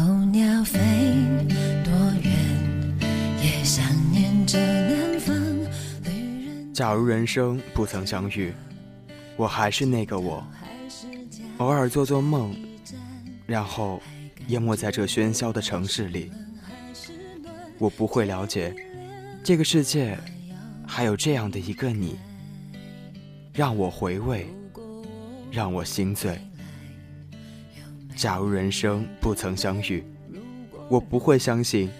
候鸟飞多远，也想念着南方。假如人生不曾相遇，我还是那个我，偶尔做做梦，然后淹没在这喧嚣的城市里。我不会了解，这个世界还有这样的一个你，让我回味，让我心醉。假如人生不曾相遇，我不会相信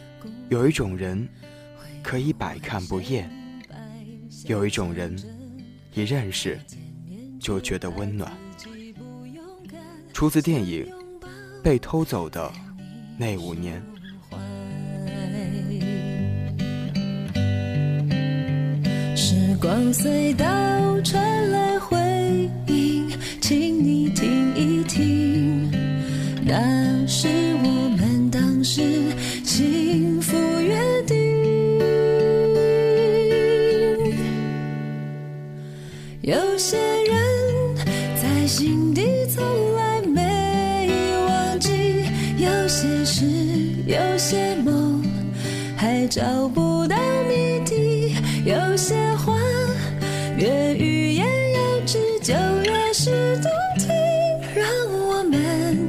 有一种人可以百看不厌，有一种人一认识就觉得温暖。出自电影《被偷走的那五年》。时光隧道传来回有些人在心底从来没忘记，有些事，有些梦，还找不到谜底。有些话，越欲言又止，就越是动听。让我们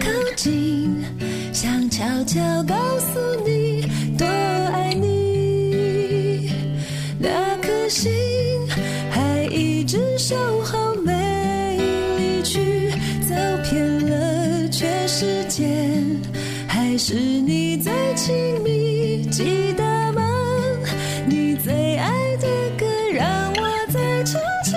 靠近。想悄悄告诉你，守候没离去走遍了全世界还是你最亲密记得吗？你最爱的歌让我再唱起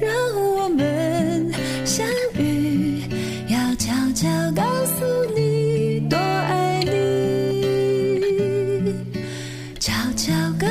让我们相遇要悄悄告诉你多爱你悄悄告